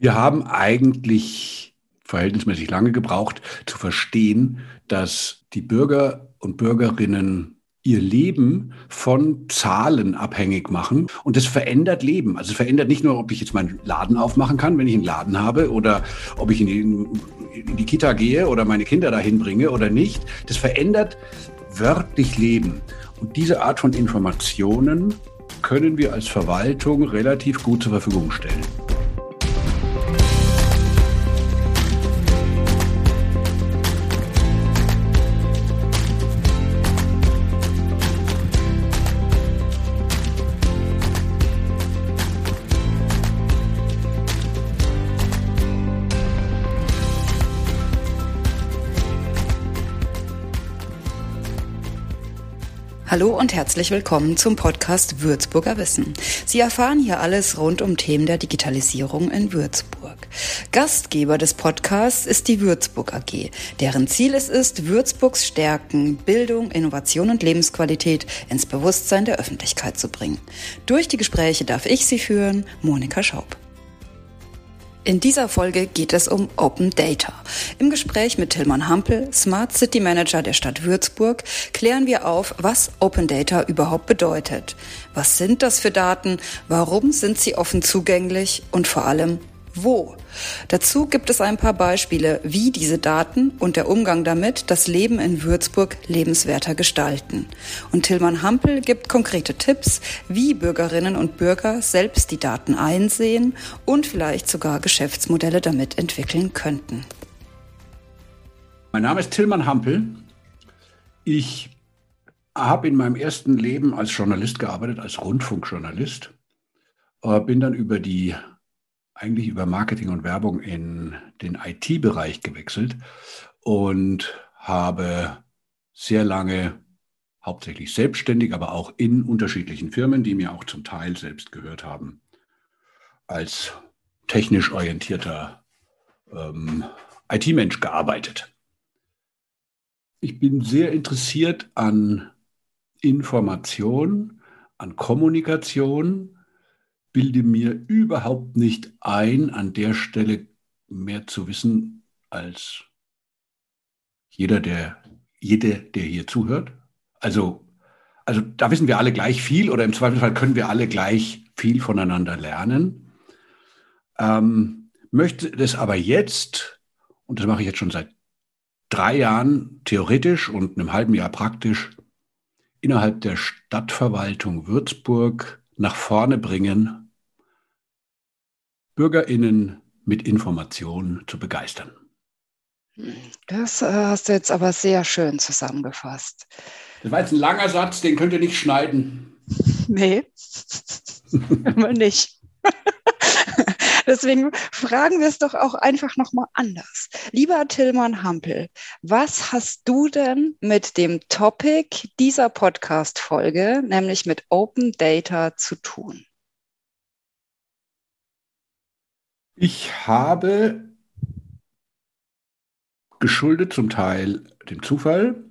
Wir haben eigentlich verhältnismäßig lange gebraucht zu verstehen, dass die Bürger und Bürgerinnen ihr Leben von Zahlen abhängig machen. Und das verändert Leben. Also es verändert nicht nur, ob ich jetzt meinen Laden aufmachen kann, wenn ich einen Laden habe, oder ob ich in die, in die Kita gehe oder meine Kinder dahin bringe oder nicht. Das verändert wörtlich Leben. Und diese Art von Informationen können wir als Verwaltung relativ gut zur Verfügung stellen. Hallo und herzlich willkommen zum Podcast Würzburger Wissen. Sie erfahren hier alles rund um Themen der Digitalisierung in Würzburg. Gastgeber des Podcasts ist die Würzburg AG, deren Ziel es ist, Würzburgs Stärken, Bildung, Innovation und Lebensqualität ins Bewusstsein der Öffentlichkeit zu bringen. Durch die Gespräche darf ich Sie führen, Monika Schaub. In dieser Folge geht es um Open Data. Im Gespräch mit Tilman Hampel, Smart City Manager der Stadt Würzburg, klären wir auf, was Open Data überhaupt bedeutet. Was sind das für Daten? Warum sind sie offen zugänglich? Und vor allem, wo. Dazu gibt es ein paar Beispiele, wie diese Daten und der Umgang damit das Leben in Würzburg lebenswerter gestalten. Und Tillmann Hampel gibt konkrete Tipps, wie Bürgerinnen und Bürger selbst die Daten einsehen und vielleicht sogar Geschäftsmodelle damit entwickeln könnten. Mein Name ist Tillmann Hampel. Ich habe in meinem ersten Leben als Journalist gearbeitet, als Rundfunkjournalist. Äh, bin dann über die eigentlich über Marketing und Werbung in den IT-Bereich gewechselt und habe sehr lange hauptsächlich selbstständig, aber auch in unterschiedlichen Firmen, die mir auch zum Teil selbst gehört haben, als technisch orientierter ähm, IT-Mensch gearbeitet. Ich bin sehr interessiert an Information, an Kommunikation, bilde mir überhaupt nicht ein, an der Stelle mehr zu wissen als jeder, der, jede, der hier zuhört. Also, also da wissen wir alle gleich viel oder im Zweifelsfall können wir alle gleich viel voneinander lernen. Ähm, möchte das aber jetzt, und das mache ich jetzt schon seit drei Jahren theoretisch und einem halben Jahr praktisch, innerhalb der Stadtverwaltung Würzburg nach vorne bringen, Bürgerinnen mit Informationen zu begeistern. Das äh, hast du jetzt aber sehr schön zusammengefasst. Das war jetzt ein langer Satz, den könnt ihr nicht schneiden. Nee, immer nicht. Deswegen fragen wir es doch auch einfach nochmal anders. Lieber Tillmann Hampel, was hast du denn mit dem Topic dieser Podcast-Folge, nämlich mit Open Data, zu tun? Ich habe geschuldet zum Teil dem Zufall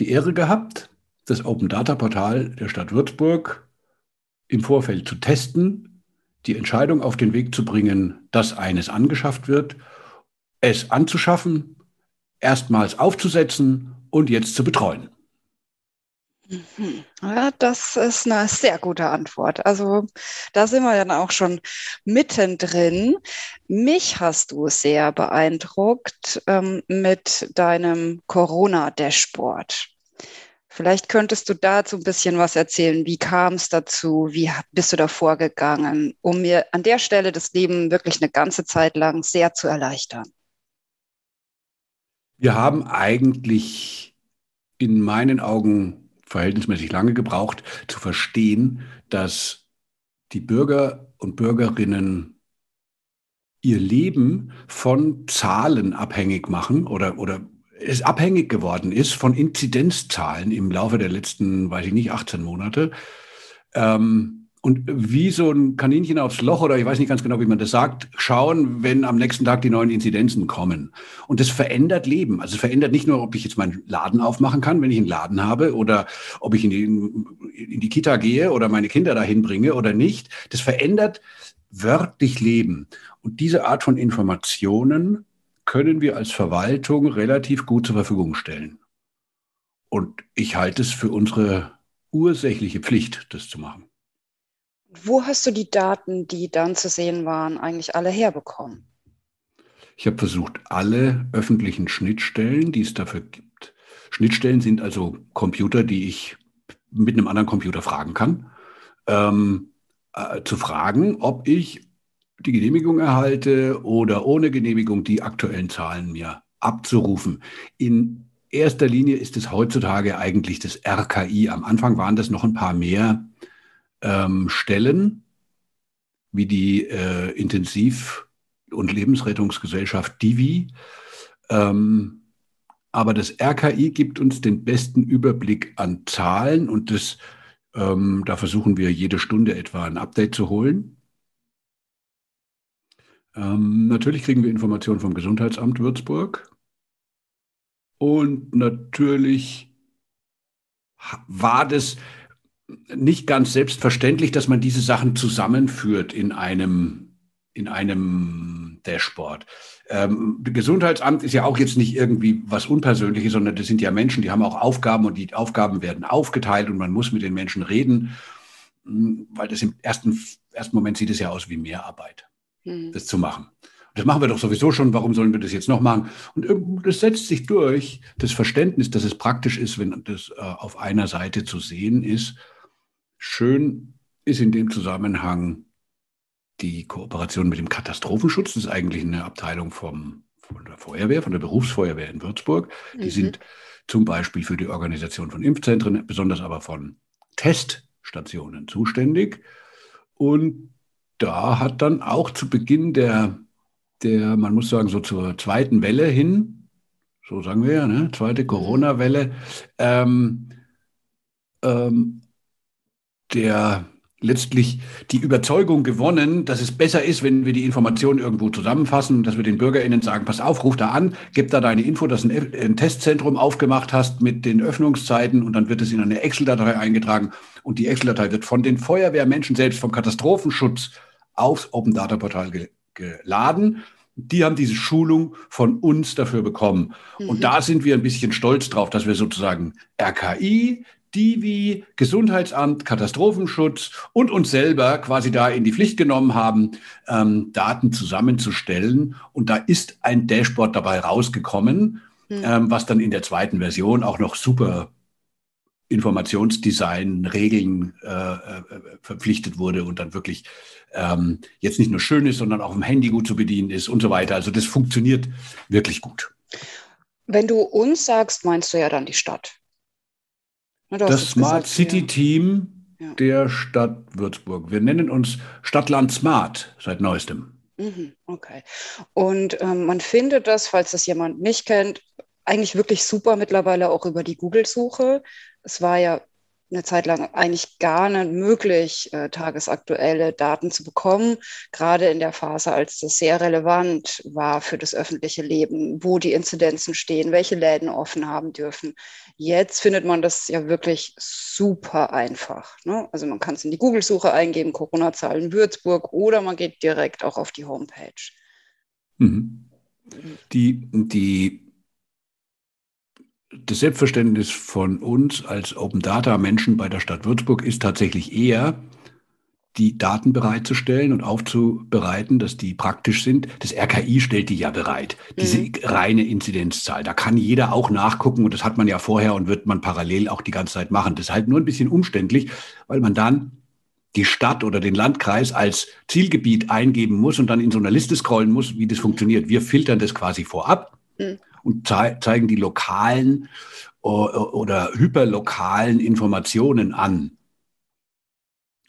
die Ehre gehabt, das Open Data Portal der Stadt Würzburg im Vorfeld zu testen die Entscheidung auf den Weg zu bringen, dass eines angeschafft wird, es anzuschaffen, erstmals aufzusetzen und jetzt zu betreuen. Mhm. Ja, das ist eine sehr gute Antwort. Also da sind wir dann auch schon mittendrin. Mich hast du sehr beeindruckt ähm, mit deinem Corona-Dashboard. Vielleicht könntest du dazu ein bisschen was erzählen. Wie kam es dazu? Wie bist du da vorgegangen, um mir an der Stelle das Leben wirklich eine ganze Zeit lang sehr zu erleichtern? Wir haben eigentlich in meinen Augen verhältnismäßig lange gebraucht, zu verstehen, dass die Bürger und Bürgerinnen ihr Leben von Zahlen abhängig machen oder, oder es abhängig geworden ist von Inzidenzzahlen im Laufe der letzten, weiß ich nicht, 18 Monate. Ähm, und wie so ein Kaninchen aufs Loch oder ich weiß nicht ganz genau, wie man das sagt, schauen, wenn am nächsten Tag die neuen Inzidenzen kommen. Und das verändert Leben. Also es verändert nicht nur, ob ich jetzt meinen Laden aufmachen kann, wenn ich einen Laden habe oder ob ich in die, in die Kita gehe oder meine Kinder dahin bringe oder nicht. Das verändert wörtlich Leben. Und diese Art von Informationen können wir als Verwaltung relativ gut zur Verfügung stellen. Und ich halte es für unsere ursächliche Pflicht, das zu machen. Wo hast du die Daten, die dann zu sehen waren, eigentlich alle herbekommen? Ich habe versucht, alle öffentlichen Schnittstellen, die es dafür gibt. Schnittstellen sind also Computer, die ich mit einem anderen Computer fragen kann, ähm, äh, zu fragen, ob ich die Genehmigung erhalte oder ohne Genehmigung die aktuellen Zahlen mir abzurufen. In erster Linie ist es heutzutage eigentlich das RKI. Am Anfang waren das noch ein paar mehr ähm, Stellen, wie die äh, Intensiv- und Lebensrettungsgesellschaft Divi. Ähm, aber das RKI gibt uns den besten Überblick an Zahlen und das, ähm, da versuchen wir jede Stunde etwa ein Update zu holen. Ähm, natürlich kriegen wir Informationen vom Gesundheitsamt Würzburg. Und natürlich war das nicht ganz selbstverständlich, dass man diese Sachen zusammenführt in einem, in einem Dashboard. Ähm, Gesundheitsamt ist ja auch jetzt nicht irgendwie was Unpersönliches, sondern das sind ja Menschen, die haben auch Aufgaben und die Aufgaben werden aufgeteilt und man muss mit den Menschen reden, weil das im ersten, ersten Moment sieht es ja aus wie Mehrarbeit mhm. das zu machen. Das machen wir doch sowieso schon, warum sollen wir das jetzt noch machen? Und das setzt sich durch, das Verständnis, dass es praktisch ist, wenn das äh, auf einer Seite zu sehen ist. Schön ist in dem Zusammenhang die Kooperation mit dem Katastrophenschutz. Das ist eigentlich eine Abteilung vom, von der Feuerwehr, von der Berufsfeuerwehr in Würzburg. Die mhm. sind zum Beispiel für die Organisation von Impfzentren, besonders aber von Teststationen zuständig. Und da hat dann auch zu Beginn der, der, man muss sagen, so zur zweiten Welle hin, so sagen wir ja, ne, zweite mhm. Corona-Welle, ähm, ähm, der letztlich die Überzeugung gewonnen, dass es besser ist, wenn wir die Informationen irgendwo zusammenfassen, dass wir den BürgerInnen sagen, pass auf, ruf da an, gib da deine Info, dass du ein, ein Testzentrum aufgemacht hast mit den Öffnungszeiten und dann wird es in eine Excel-Datei eingetragen und die Excel-Datei wird von den Feuerwehrmenschen selbst, vom Katastrophenschutz aufs Open Data Portal ge geladen. Die haben diese Schulung von uns dafür bekommen. Mhm. Und da sind wir ein bisschen stolz drauf, dass wir sozusagen RKI, Divi, Gesundheitsamt, Katastrophenschutz und uns selber quasi da in die Pflicht genommen haben, ähm, Daten zusammenzustellen. Und da ist ein Dashboard dabei rausgekommen, mhm. ähm, was dann in der zweiten Version auch noch super Informationsdesign, Regeln äh, äh, verpflichtet wurde und dann wirklich ähm, jetzt nicht nur schön ist, sondern auch im Handy gut zu bedienen ist und so weiter. Also das funktioniert wirklich gut. Wenn du uns sagst, meinst du ja dann die Stadt. Das Smart gesagt, City ja. Team ja. der Stadt Würzburg. Wir nennen uns Stadtland Smart seit neuestem. Mhm, okay. Und ähm, man findet das, falls das jemand nicht kennt, eigentlich wirklich super mittlerweile auch über die Google-Suche es war ja eine Zeit lang eigentlich gar nicht möglich, äh, tagesaktuelle Daten zu bekommen, gerade in der Phase, als das sehr relevant war für das öffentliche Leben, wo die Inzidenzen stehen, welche Läden offen haben dürfen. Jetzt findet man das ja wirklich super einfach. Ne? Also man kann es in die Google-Suche eingeben, Corona-Zahlen Würzburg, oder man geht direkt auch auf die Homepage. Mhm. Die, die das Selbstverständnis von uns als Open Data Menschen bei der Stadt Würzburg ist tatsächlich eher, die Daten bereitzustellen und aufzubereiten, dass die praktisch sind. Das RKI stellt die ja bereit. Diese mhm. reine Inzidenzzahl. Da kann jeder auch nachgucken und das hat man ja vorher und wird man parallel auch die ganze Zeit machen. Das ist halt nur ein bisschen umständlich, weil man dann die Stadt oder den Landkreis als Zielgebiet eingeben muss und dann in so einer Liste scrollen muss, wie das funktioniert. Wir filtern das quasi vorab. Mhm und ze zeigen die lokalen oder hyperlokalen Informationen an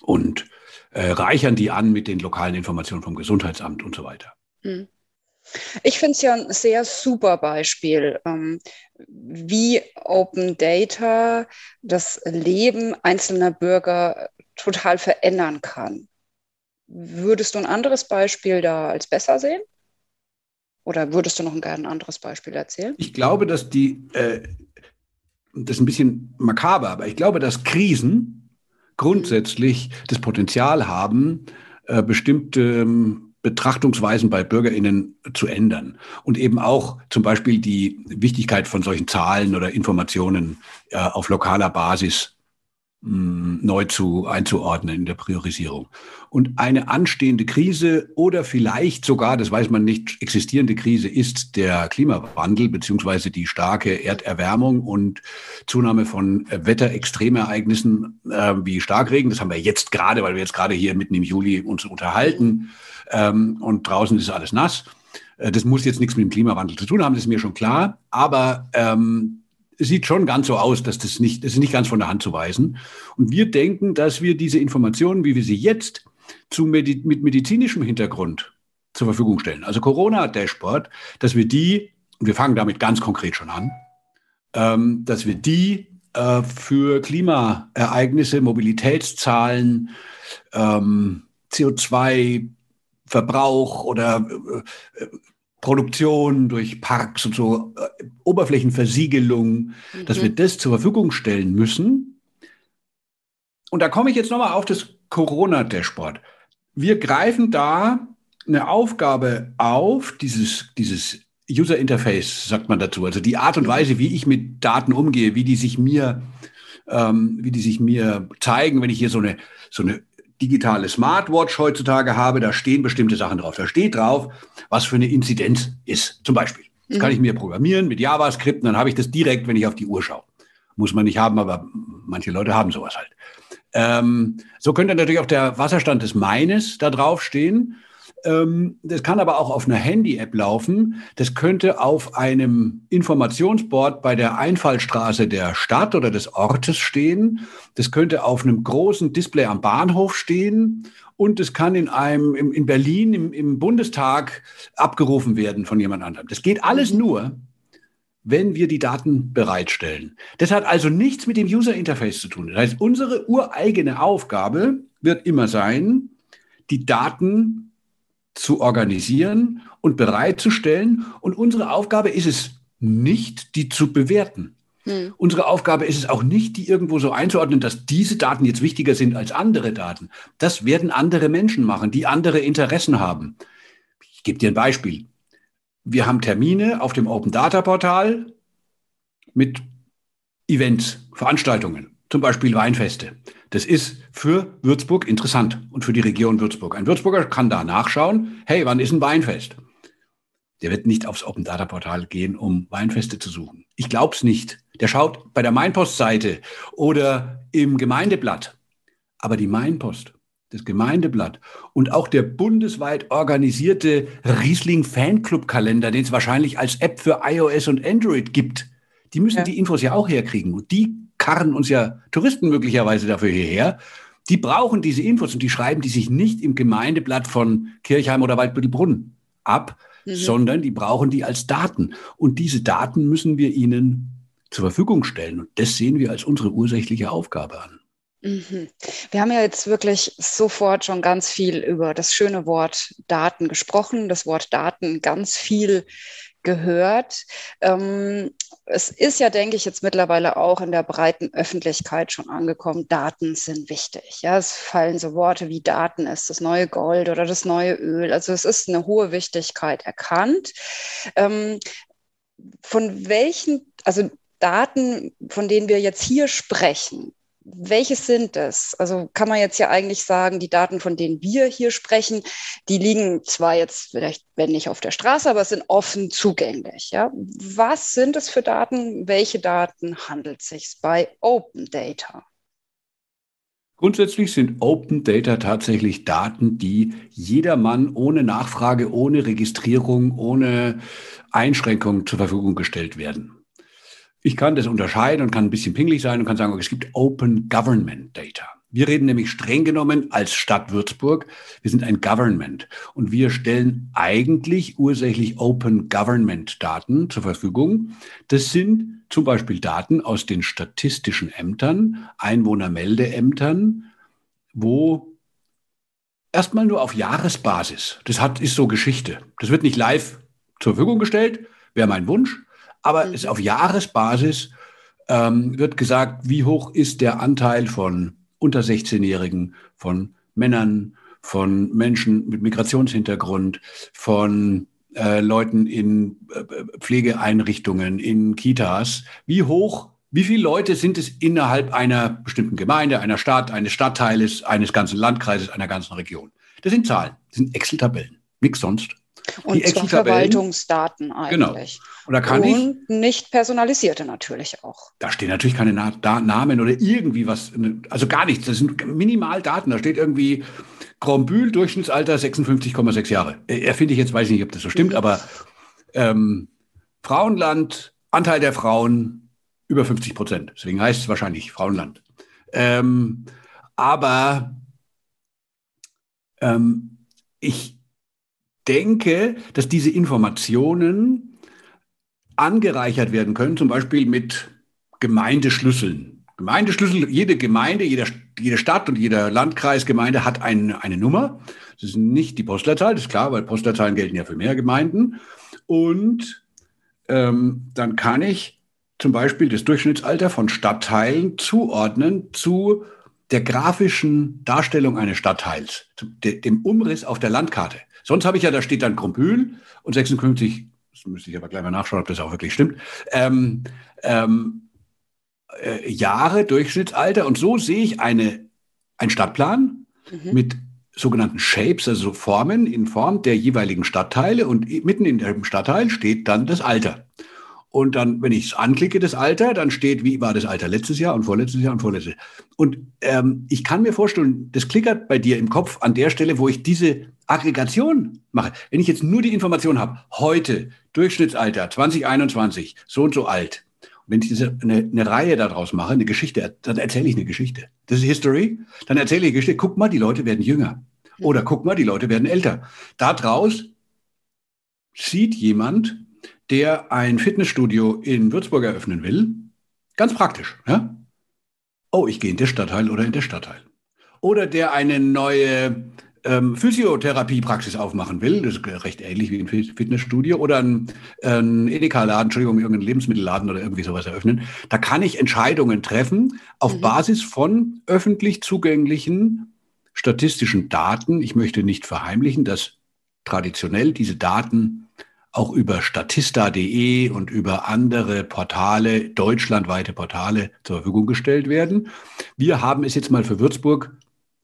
und äh, reichern die an mit den lokalen Informationen vom Gesundheitsamt und so weiter. Hm. Ich finde es ja ein sehr super Beispiel, ähm, wie Open Data das Leben einzelner Bürger total verändern kann. Würdest du ein anderes Beispiel da als besser sehen? Oder würdest du noch ein anderes Beispiel erzählen? Ich glaube, dass die, äh, das ist ein bisschen makaber, aber ich glaube, dass Krisen grundsätzlich das Potenzial haben, äh, bestimmte ähm, Betrachtungsweisen bei BürgerInnen zu ändern und eben auch zum Beispiel die Wichtigkeit von solchen Zahlen oder Informationen äh, auf lokaler Basis neu zu, einzuordnen in der Priorisierung. Und eine anstehende Krise oder vielleicht sogar, das weiß man nicht, existierende Krise ist der Klimawandel beziehungsweise die starke Erderwärmung und Zunahme von Wetterextremereignissen äh, wie Starkregen. Das haben wir jetzt gerade, weil wir jetzt gerade hier mitten im Juli uns unterhalten ähm, und draußen ist alles nass. Äh, das muss jetzt nichts mit dem Klimawandel zu tun haben, das ist mir schon klar. Aber ähm, sieht schon ganz so aus, dass das nicht, das ist nicht ganz von der Hand zu weisen. Und wir denken, dass wir diese Informationen, wie wir sie jetzt zu Medi mit medizinischem Hintergrund zur Verfügung stellen, also Corona-Dashboard, dass wir die, wir fangen damit ganz konkret schon an, ähm, dass wir die äh, für Klimaereignisse, Mobilitätszahlen, ähm, CO2-Verbrauch oder äh, Produktion, durch Parks und so, äh, Oberflächenversiegelung, mhm. dass wir das zur Verfügung stellen müssen. Und da komme ich jetzt nochmal auf das Corona-Dashboard. Wir greifen da eine Aufgabe auf, dieses, dieses User Interface, sagt man dazu, also die Art und mhm. Weise, wie ich mit Daten umgehe, wie die sich mir, ähm, wie die sich mir zeigen, wenn ich hier so eine, so eine digitale Smartwatch heutzutage habe, da stehen bestimmte Sachen drauf. Da steht drauf, was für eine Inzidenz ist, zum Beispiel. Das mhm. kann ich mir programmieren mit JavaScript dann habe ich das direkt, wenn ich auf die Uhr schaue. Muss man nicht haben, aber manche Leute haben sowas halt. Ähm, so könnte natürlich auch der Wasserstand des Maines da drauf stehen. Ähm, das kann aber auch auf einer Handy-App laufen. Das könnte auf einem Informationsboard bei der Einfallstraße der Stadt oder des Ortes stehen. Das könnte auf einem großen Display am Bahnhof stehen. Und es kann in einem, in Berlin im, im Bundestag abgerufen werden von jemand anderem. Das geht alles mhm. nur, wenn wir die Daten bereitstellen. Das hat also nichts mit dem User Interface zu tun. Das heißt, unsere ureigene Aufgabe wird immer sein, die Daten zu organisieren und bereitzustellen. Und unsere Aufgabe ist es nicht, die zu bewerten. Hm. Unsere Aufgabe ist es auch nicht, die irgendwo so einzuordnen, dass diese Daten jetzt wichtiger sind als andere Daten. Das werden andere Menschen machen, die andere Interessen haben. Ich gebe dir ein Beispiel. Wir haben Termine auf dem Open Data Portal mit Events, Veranstaltungen, zum Beispiel Weinfeste. Das ist für Würzburg interessant und für die Region Würzburg. Ein Würzburger kann da nachschauen, hey, wann ist ein Weinfest? Der wird nicht aufs Open Data Portal gehen, um Weinfeste zu suchen. Ich glaube es nicht. Der schaut bei der Mainpost-Seite oder im Gemeindeblatt. Aber die Mainpost, das Gemeindeblatt und auch der bundesweit organisierte Riesling Fanclub Kalender, den es wahrscheinlich als App für iOS und Android gibt, die müssen ja. die Infos ja auch herkriegen. Und die karren uns ja Touristen möglicherweise dafür hierher. Die brauchen diese Infos und die schreiben die sich nicht im Gemeindeblatt von Kirchheim oder Waldbüttelbrunn ab, mhm. sondern die brauchen die als Daten. Und diese Daten müssen wir ihnen zur Verfügung stellen. Und das sehen wir als unsere ursächliche Aufgabe an. Mhm. Wir haben ja jetzt wirklich sofort schon ganz viel über das schöne Wort Daten gesprochen, das Wort Daten ganz viel gehört. Ähm, es ist ja, denke ich, jetzt mittlerweile auch in der breiten Öffentlichkeit schon angekommen, Daten sind wichtig. Ja, es fallen so Worte wie Daten ist das neue Gold oder das neue Öl. Also es ist eine hohe Wichtigkeit erkannt. Ähm, von welchen, also Daten, von denen wir jetzt hier sprechen, welches sind es? Also kann man jetzt ja eigentlich sagen, die Daten, von denen wir hier sprechen, die liegen zwar jetzt vielleicht, wenn nicht auf der Straße, aber sind offen zugänglich. Ja? Was sind es für Daten? Welche Daten handelt es sich bei Open Data? Grundsätzlich sind Open Data tatsächlich Daten, die jedermann ohne Nachfrage, ohne Registrierung, ohne Einschränkung zur Verfügung gestellt werden. Ich kann das unterscheiden und kann ein bisschen pingelig sein und kann sagen, es gibt Open Government Data. Wir reden nämlich streng genommen als Stadt Würzburg. Wir sind ein Government und wir stellen eigentlich ursächlich Open Government Daten zur Verfügung. Das sind zum Beispiel Daten aus den statistischen Ämtern, Einwohnermeldeämtern, wo erstmal nur auf Jahresbasis, das hat, ist so Geschichte. Das wird nicht live zur Verfügung gestellt, wäre mein Wunsch aber mhm. ist auf Jahresbasis ähm, wird gesagt, wie hoch ist der Anteil von unter 16-Jährigen, von Männern, von Menschen mit Migrationshintergrund, von äh, Leuten in äh, Pflegeeinrichtungen, in Kitas. Wie hoch, wie viele Leute sind es innerhalb einer bestimmten Gemeinde, einer Stadt, eines Stadtteiles, eines ganzen Landkreises, einer ganzen Region? Das sind Zahlen, das sind Excel-Tabellen, nichts sonst. Und zwar Verwaltungsdaten genau. eigentlich. Genau. Und, da kann und ich, nicht personalisierte natürlich auch. Da stehen natürlich keine Na da Namen oder irgendwie was, also gar nichts. Das sind Minimaldaten. Da steht irgendwie Grombühl, Durchschnittsalter 56,6 Jahre. Erfinde ich jetzt, weiß ich nicht, ob das so stimmt, mhm. aber ähm, Frauenland, Anteil der Frauen über 50 Prozent. Deswegen heißt es wahrscheinlich Frauenland. Ähm, aber ähm, ich denke, dass diese Informationen angereichert werden können, zum Beispiel mit Gemeindeschlüsseln. Gemeindeschlüssel, jede Gemeinde, jeder, jede Stadt und jeder Landkreisgemeinde hat ein, eine Nummer. Das ist nicht die Postleitzahl, das ist klar, weil Postleitzahlen gelten ja für mehr Gemeinden. Und ähm, dann kann ich zum Beispiel das Durchschnittsalter von Stadtteilen zuordnen zu der grafischen Darstellung eines Stadtteils, dem Umriss auf der Landkarte. Sonst habe ich ja, da steht dann Krumpühl und 56, das müsste ich aber gleich mal nachschauen, ob das auch wirklich stimmt, ähm, ähm, äh, Jahre Durchschnittsalter. Und so sehe ich eine, einen Stadtplan mhm. mit sogenannten Shapes, also Formen in Form der jeweiligen Stadtteile. Und mitten in dem Stadtteil steht dann das Alter. Und dann, wenn ich es anklicke, das Alter, dann steht, wie war das Alter letztes Jahr und vorletztes Jahr und vorletztes Jahr. Und ähm, ich kann mir vorstellen, das klickert bei dir im Kopf an der Stelle, wo ich diese Aggregation mache. Wenn ich jetzt nur die Information habe, heute, Durchschnittsalter 2021, so und so alt. Und wenn ich diese, eine, eine Reihe daraus mache, eine Geschichte, dann erzähle ich eine Geschichte. Das ist History. Dann erzähle ich eine Geschichte. Guck mal, die Leute werden jünger. Oder guck mal, die Leute werden älter. Daraus sieht jemand, der ein Fitnessstudio in Würzburg eröffnen will, ganz praktisch, ja? Oh, ich gehe in den Stadtteil oder in der Stadtteil. Oder der eine neue ähm, Physiotherapiepraxis aufmachen will, das ist recht ähnlich wie ein Fitnessstudio, oder ein, ein Edeka-Laden, Entschuldigung, irgendeinen Lebensmittelladen oder irgendwie sowas eröffnen, da kann ich Entscheidungen treffen auf mhm. Basis von öffentlich zugänglichen statistischen Daten. Ich möchte nicht verheimlichen, dass traditionell diese Daten auch über statista.de und über andere Portale, deutschlandweite Portale zur Verfügung gestellt werden. Wir haben es jetzt mal für Würzburg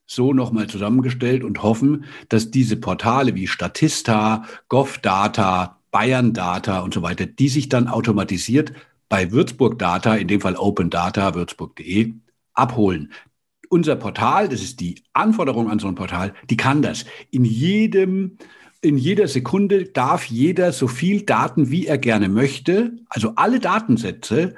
so nochmal zusammengestellt und hoffen, dass diese Portale wie Statista, GovData, Bayern Data und so weiter, die sich dann automatisiert bei Würzburg Data, in dem Fall Open Data, würzburg.de, abholen. Unser Portal, das ist die Anforderung an so ein Portal, die kann das. In jedem in jeder Sekunde darf jeder so viel Daten, wie er gerne möchte, also alle Datensätze,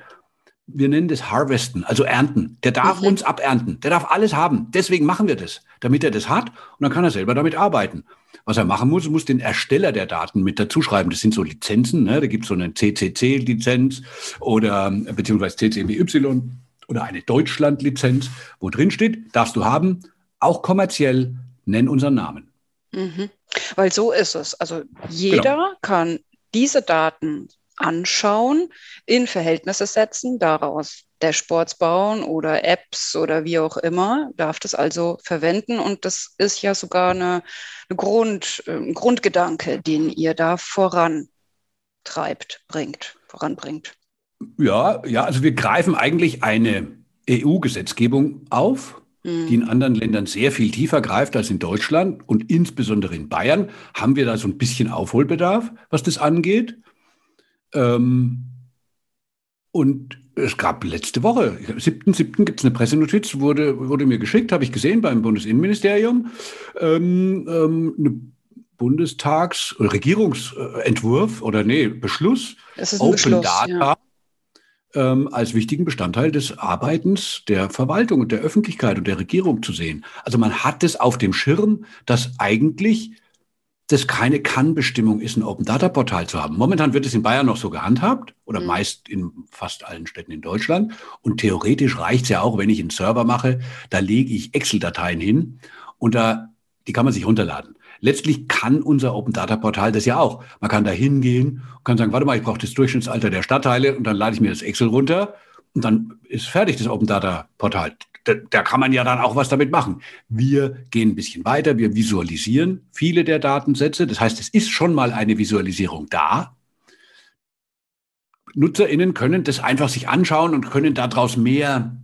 wir nennen das Harvesten, also ernten. Der darf mhm. uns abernten. Der darf alles haben. Deswegen machen wir das, damit er das hat und dann kann er selber damit arbeiten. Was er machen muss, muss den Ersteller der Daten mit dazu schreiben. Das sind so Lizenzen. Ne? Da gibt es so eine CCC-Lizenz oder beziehungsweise CCBY oder eine Deutschland-Lizenz, wo drin steht, darfst du haben, auch kommerziell, nenn unseren Namen. Mhm. Weil so ist es. Also jeder genau. kann diese Daten anschauen, in Verhältnisse setzen, daraus Dashboards bauen oder Apps oder wie auch immer, darf das also verwenden. Und das ist ja sogar eine, eine Grund, ein Grundgedanke, den ihr da vorantreibt, bringt, voranbringt. Ja, ja, also wir greifen eigentlich eine EU-Gesetzgebung auf, die in anderen Ländern sehr viel tiefer greift als in Deutschland und insbesondere in Bayern haben wir da so ein bisschen Aufholbedarf, was das angeht. Ähm, und es gab letzte Woche, am 7.7. gibt es eine Pressenotiz, wurde, wurde mir geschickt, habe ich gesehen beim Bundesinnenministerium, ähm, ähm, eine Bundestags- oder Regierungsentwurf oder nee, Beschluss, Open Beschluss, Data, ja ähm, als wichtigen Bestandteil des Arbeitens der Verwaltung und der Öffentlichkeit und der Regierung zu sehen. Also man hat es auf dem Schirm, dass eigentlich das keine Kann-Bestimmung ist, ein Open Data Portal zu haben. Momentan wird es in Bayern noch so gehandhabt oder mhm. meist in fast allen Städten in Deutschland. Und theoretisch reicht es ja auch, wenn ich einen Server mache, da lege ich Excel-Dateien hin und da, die kann man sich runterladen. Letztlich kann unser Open Data Portal das ja auch. Man kann da hingehen und kann sagen, warte mal, ich brauche das Durchschnittsalter der Stadtteile und dann lade ich mir das Excel runter und dann ist fertig das Open Data Portal. Da, da kann man ja dann auch was damit machen. Wir gehen ein bisschen weiter, wir visualisieren viele der Datensätze. Das heißt, es ist schon mal eine Visualisierung da. NutzerInnen können das einfach sich anschauen und können daraus mehr,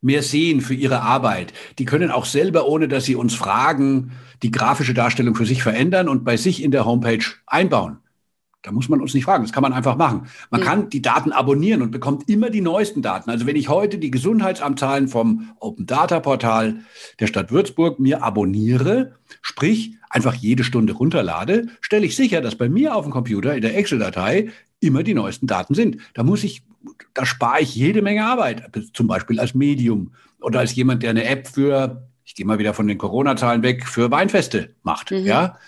mehr sehen für ihre Arbeit. Die können auch selber, ohne dass sie uns fragen, die grafische Darstellung für sich verändern und bei sich in der Homepage einbauen. Da muss man uns nicht fragen, das kann man einfach machen. Man mhm. kann die Daten abonnieren und bekommt immer die neuesten Daten. Also wenn ich heute die Gesundheitsamtzahlen vom Open Data Portal der Stadt Würzburg mir abonniere, sprich einfach jede Stunde runterlade, stelle ich sicher, dass bei mir auf dem Computer in der Excel-Datei immer die neuesten Daten sind. Da muss ich, da spare ich jede Menge Arbeit, zum Beispiel als Medium oder als jemand, der eine App für, ich gehe mal wieder von den Corona-Zahlen weg, für Weinfeste macht. Mhm. Ja,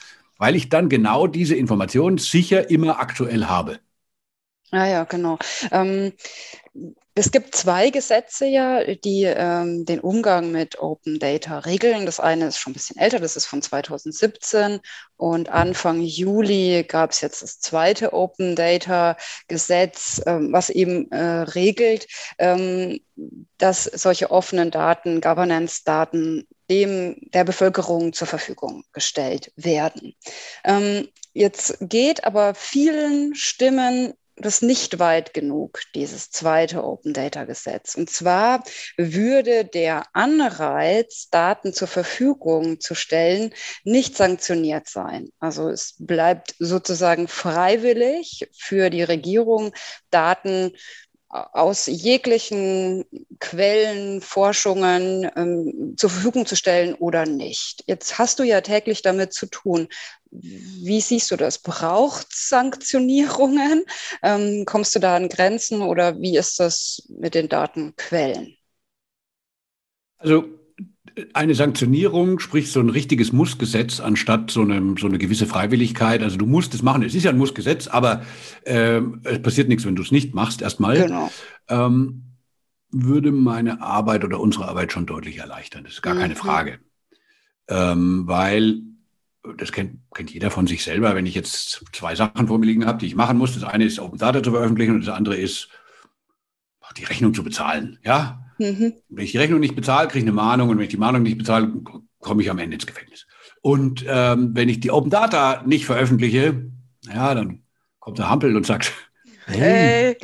weil ich dann genau diese Informationen sicher immer aktuell habe. Ah ja, genau. Ähm, es gibt zwei Gesetze ja, die ähm, den Umgang mit Open Data regeln. Das eine ist schon ein bisschen älter, das ist von 2017 und Anfang Juli gab es jetzt das zweite Open Data Gesetz, ähm, was eben äh, regelt, ähm, dass solche offenen Daten, Governance-Daten dem der Bevölkerung zur Verfügung gestellt werden. Ähm, jetzt geht aber vielen Stimmen das nicht weit genug, dieses zweite Open Data Gesetz. Und zwar würde der Anreiz, Daten zur Verfügung zu stellen, nicht sanktioniert sein. Also es bleibt sozusagen freiwillig für die Regierung, Daten aus jeglichen Quellen, Forschungen ähm, zur Verfügung zu stellen oder nicht. Jetzt hast du ja täglich damit zu tun. Wie siehst du das? Braucht Sanktionierungen? Ähm, kommst du da an Grenzen oder wie ist das mit den Datenquellen? Also eine Sanktionierung, sprich so ein richtiges Mussgesetz anstatt so eine, so eine gewisse Freiwilligkeit. Also du musst es machen. Es ist ja ein Mussgesetz, aber äh, es passiert nichts, wenn du es nicht machst erstmal. Genau. Ähm, würde meine Arbeit oder unsere Arbeit schon deutlich erleichtern. Das ist gar mhm. keine Frage. Ähm, weil das kennt, kennt jeder von sich selber, wenn ich jetzt zwei Sachen vor mir liegen habe, die ich machen muss. Das eine ist Open Data zu veröffentlichen und das andere ist die Rechnung zu bezahlen. Ja, Mhm. Wenn ich die Rechnung nicht bezahle, kriege ich eine Mahnung und wenn ich die Mahnung nicht bezahle, komme ich am Ende ins Gefängnis. Und ähm, wenn ich die Open Data nicht veröffentliche, ja, dann kommt der Hampel und sagt, hey, hey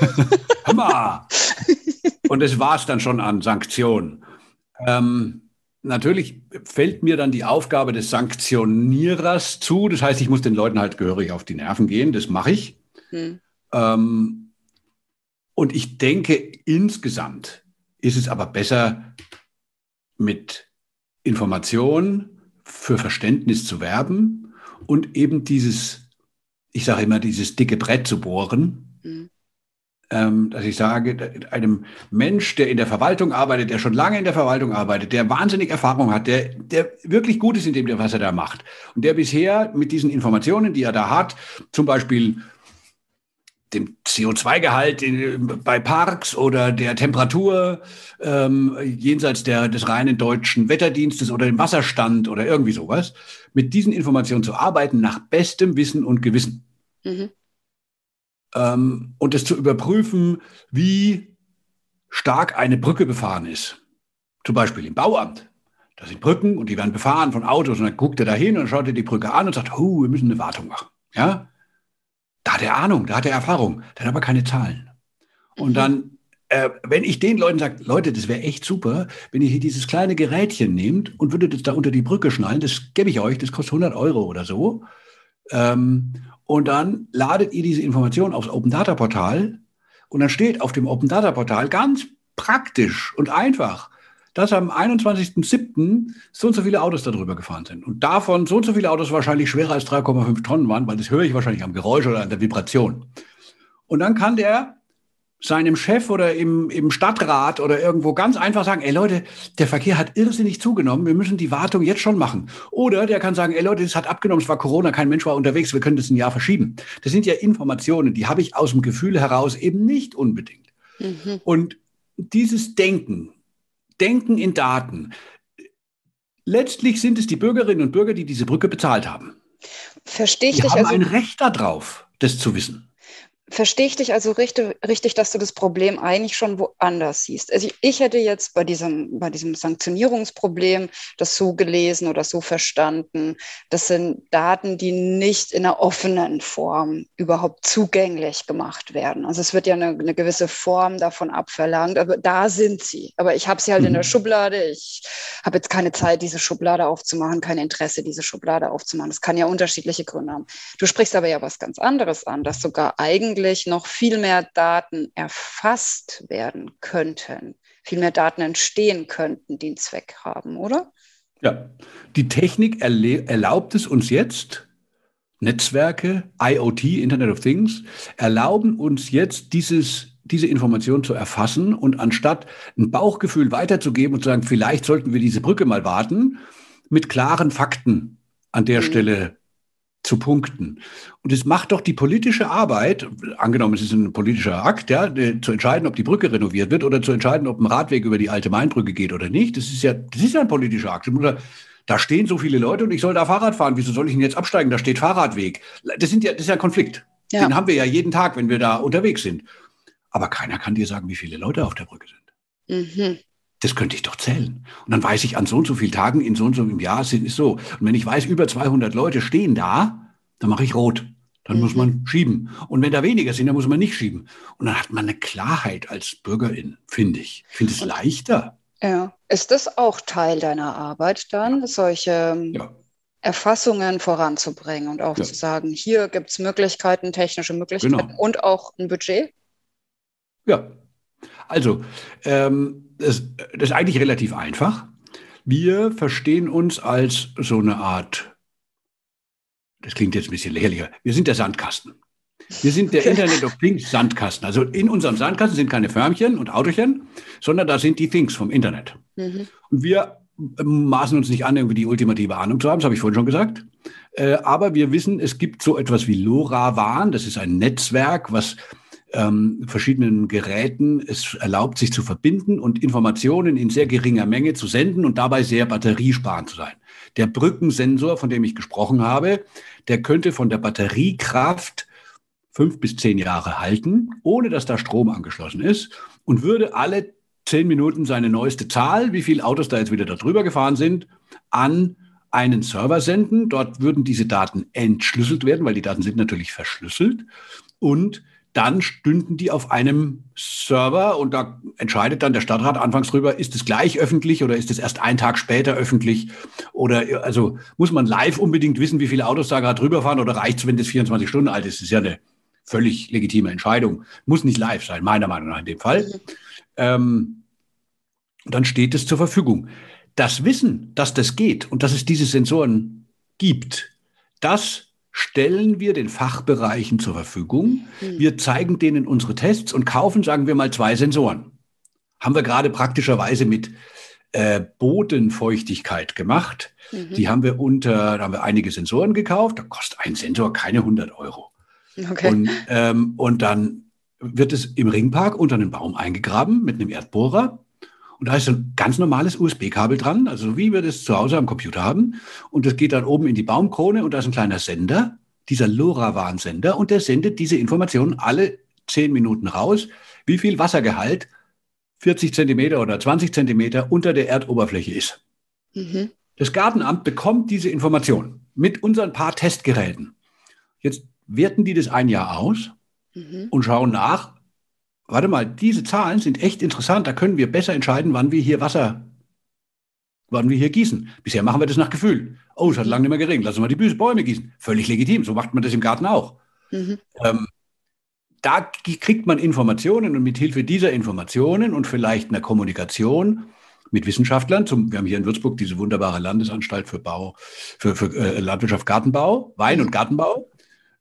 Hör mal. Und das war es dann schon an Sanktionen. Ähm, natürlich fällt mir dann die Aufgabe des Sanktionierers zu. Das heißt, ich muss den Leuten halt gehörig auf die Nerven gehen. Das mache ich. Hm. Ähm, und ich denke, insgesamt ist es aber besser, mit Information für Verständnis zu werben und eben dieses, ich sage immer, dieses dicke Brett zu bohren. Mhm. Ähm, dass ich sage, einem Mensch, der in der Verwaltung arbeitet, der schon lange in der Verwaltung arbeitet, der wahnsinnig Erfahrung hat, der, der wirklich gut ist in dem, was er da macht und der bisher mit diesen Informationen, die er da hat, zum Beispiel dem CO2-Gehalt bei Parks oder der Temperatur ähm, jenseits der, des reinen deutschen Wetterdienstes oder dem Wasserstand oder irgendwie sowas, mit diesen Informationen zu arbeiten nach bestem Wissen und Gewissen. Mhm. Ähm, und es zu überprüfen, wie stark eine Brücke befahren ist. Zum Beispiel im Bauamt. Da sind Brücken und die werden befahren von Autos und dann guckt er da hin und schaut er die Brücke an und sagt, oh, wir müssen eine Wartung machen. Ja? Da hat er Ahnung, da hat er Erfahrung, hat aber keine Zahlen. Und mhm. dann, äh, wenn ich den Leuten sage, Leute, das wäre echt super, wenn ihr hier dieses kleine Gerätchen nehmt und würdet es da unter die Brücke schnallen, das gebe ich euch, das kostet 100 Euro oder so. Ähm, und dann ladet ihr diese Information aufs Open Data Portal und dann steht auf dem Open Data Portal ganz praktisch und einfach, dass am 21.07. so und so viele Autos darüber gefahren sind. Und davon so und so viele Autos wahrscheinlich schwerer als 3,5 Tonnen waren, weil das höre ich wahrscheinlich am Geräusch oder an der Vibration. Und dann kann der seinem Chef oder im, im Stadtrat oder irgendwo ganz einfach sagen, ey Leute, der Verkehr hat irrsinnig zugenommen, wir müssen die Wartung jetzt schon machen. Oder der kann sagen, ey Leute, es hat abgenommen, es war Corona, kein Mensch war unterwegs, wir können das ein Jahr verschieben. Das sind ja Informationen, die habe ich aus dem Gefühl heraus eben nicht unbedingt. Mhm. Und dieses Denken, Denken in Daten. Letztlich sind es die Bürgerinnen und Bürger, die diese Brücke bezahlt haben. Verstehe ich die dich. haben also, ein Recht darauf, das zu wissen. Verstehe ich dich also richtig, richtig, dass du das Problem eigentlich schon woanders siehst. Also ich, ich, hätte jetzt bei diesem, bei diesem Sanktionierungsproblem das so gelesen oder so verstanden. Das sind Daten, die nicht in einer offenen Form überhaupt zugänglich gemacht werden. Also es wird ja eine, eine gewisse Form davon abverlangt, aber da sind sie. Aber ich habe sie halt mhm. in der mhm. Schublade. Ich habe jetzt keine Zeit, diese Schublade aufzumachen, kein Interesse, diese Schublade aufzumachen. Das kann ja unterschiedliche Gründe haben. Du sprichst aber ja was ganz anderes an, dass sogar eigentlich eigentlich noch viel mehr Daten erfasst werden könnten, viel mehr Daten entstehen könnten, die einen Zweck haben, oder? Ja, die Technik erlaubt es uns jetzt, Netzwerke, IoT, Internet of Things, erlauben uns jetzt dieses, diese Information zu erfassen und anstatt ein Bauchgefühl weiterzugeben und zu sagen, vielleicht sollten wir diese Brücke mal warten, mit klaren Fakten an der mhm. Stelle zu punkten. Und es macht doch die politische Arbeit, angenommen es ist ein politischer Akt, ja, zu entscheiden, ob die Brücke renoviert wird oder zu entscheiden, ob ein Radweg über die alte Mainbrücke geht oder nicht. Das ist ja, das ist ja ein politischer Akt. Da stehen so viele Leute und ich soll da Fahrrad fahren. Wieso soll ich denn jetzt absteigen? Da steht Fahrradweg. Das, sind ja, das ist ja ein Konflikt. Ja. Den haben wir ja jeden Tag, wenn wir da unterwegs sind. Aber keiner kann dir sagen, wie viele Leute auf der Brücke sind. Mhm. Das könnte ich doch zählen. Und dann weiß ich, an so und so vielen Tagen in so und so im Jahr sind es so. Und wenn ich weiß, über 200 Leute stehen da, dann mache ich rot. Dann mhm. muss man schieben. Und wenn da weniger sind, dann muss man nicht schieben. Und dann hat man eine Klarheit als Bürgerin, finde ich. Ich finde es leichter. Ja. Ist das auch Teil deiner Arbeit dann, solche ähm, ja. Erfassungen voranzubringen und auch ja. zu sagen, hier gibt es Möglichkeiten, technische Möglichkeiten genau. und auch ein Budget? Ja, also, ähm, das, das ist eigentlich relativ einfach. Wir verstehen uns als so eine Art, das klingt jetzt ein bisschen lächerlicher, wir sind der Sandkasten. Wir sind der Internet of Things Sandkasten. Also in unserem Sandkasten sind keine Förmchen und Autochen, sondern da sind die Things vom Internet. Mhm. Und wir maßen uns nicht an, irgendwie die ultimative Ahnung zu haben, das habe ich vorhin schon gesagt. Äh, aber wir wissen, es gibt so etwas wie LoRaWAN, das ist ein Netzwerk, was ähm, verschiedenen Geräten es erlaubt, sich zu verbinden und Informationen in sehr geringer Menge zu senden und dabei sehr batteriesparend zu sein. Der Brückensensor, von dem ich gesprochen habe, der könnte von der Batteriekraft fünf bis zehn Jahre halten, ohne dass da Strom angeschlossen ist und würde alle zehn Minuten seine neueste Zahl, wie viele Autos da jetzt wieder darüber gefahren sind, an einen Server senden. Dort würden diese Daten entschlüsselt werden, weil die Daten sind natürlich verschlüsselt. Und dann stünden die auf einem Server und da entscheidet dann der Stadtrat anfangs drüber, ist es gleich öffentlich oder ist es erst einen Tag später öffentlich? Oder also muss man live unbedingt wissen, wie viele Autos da gerade drüber fahren oder reicht es, wenn das 24 Stunden alt ist? Das ist ja eine völlig legitime Entscheidung. Muss nicht live sein, meiner Meinung nach in dem Fall. Ähm, dann steht es zur Verfügung. Das Wissen, dass das geht und dass es diese Sensoren gibt, das stellen wir den Fachbereichen zur Verfügung. Mhm. Wir zeigen denen unsere Tests und kaufen, sagen wir mal, zwei Sensoren. Haben wir gerade praktischerweise mit äh, Bodenfeuchtigkeit gemacht. Mhm. Die haben wir unter, da haben wir einige Sensoren gekauft. Da kostet ein Sensor keine 100 Euro. Okay. Und, ähm, und dann wird es im Ringpark unter einen Baum eingegraben mit einem Erdbohrer. Und da ist ein ganz normales USB-Kabel dran, also wie wir das zu Hause am Computer haben. Und das geht dann oben in die Baumkrone und da ist ein kleiner Sender, dieser LoRaWAN-Sender, und der sendet diese Informationen alle zehn Minuten raus, wie viel Wassergehalt 40 Zentimeter oder 20 Zentimeter unter der Erdoberfläche ist. Mhm. Das Gartenamt bekommt diese Information mit unseren paar Testgeräten. Jetzt werten die das ein Jahr aus mhm. und schauen nach, warte mal, diese Zahlen sind echt interessant, da können wir besser entscheiden, wann wir hier Wasser, wann wir hier gießen. Bisher machen wir das nach Gefühl. Oh, es hat mhm. lange nicht mehr geregnet, lassen wir die Bäume gießen. Völlig legitim, so macht man das im Garten auch. Mhm. Ähm, da kriegt man Informationen und mit Hilfe dieser Informationen und vielleicht einer Kommunikation mit Wissenschaftlern, zum, wir haben hier in Würzburg diese wunderbare Landesanstalt für Bau, für, für äh, Landwirtschaft, Gartenbau, Wein- und Gartenbau.